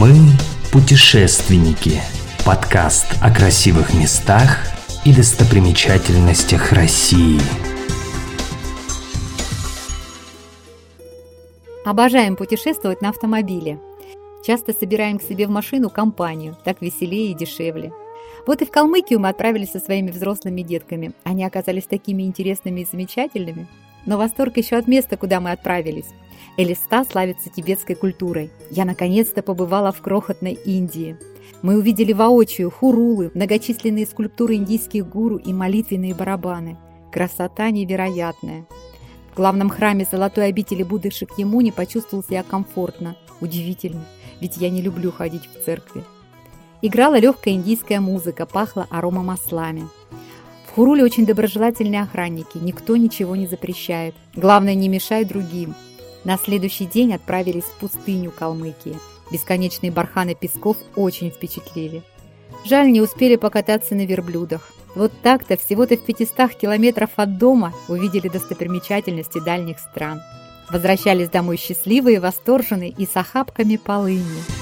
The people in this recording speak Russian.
Мы путешественники. Подкаст о красивых местах и достопримечательностях России. Обожаем путешествовать на автомобиле. Часто собираем к себе в машину компанию, так веселее и дешевле. Вот и в Калмыкию мы отправились со своими взрослыми детками. Они оказались такими интересными и замечательными. Но восторг еще от места, куда мы отправились. Элиста славится тибетской культурой. Я наконец-то побывала в крохотной Индии. Мы увидели воочию хурулы, многочисленные скульптуры индийских гуру и молитвенные барабаны. Красота невероятная. В главном храме Золотой обители Будды Шакьямуни почувствовал себя комфортно. Удивительно, ведь я не люблю ходить в церкви. Играла легкая индийская музыка, пахло аромамаслами. В Хуруле очень доброжелательные охранники, никто ничего не запрещает. Главное, не мешай другим. На следующий день отправились в пустыню Калмыкии. Бесконечные барханы песков очень впечатлили. Жаль, не успели покататься на верблюдах. Вот так-то всего-то в 500 километров от дома увидели достопримечательности дальних стран. Возвращались домой счастливые, восторженные и с охапками полыни.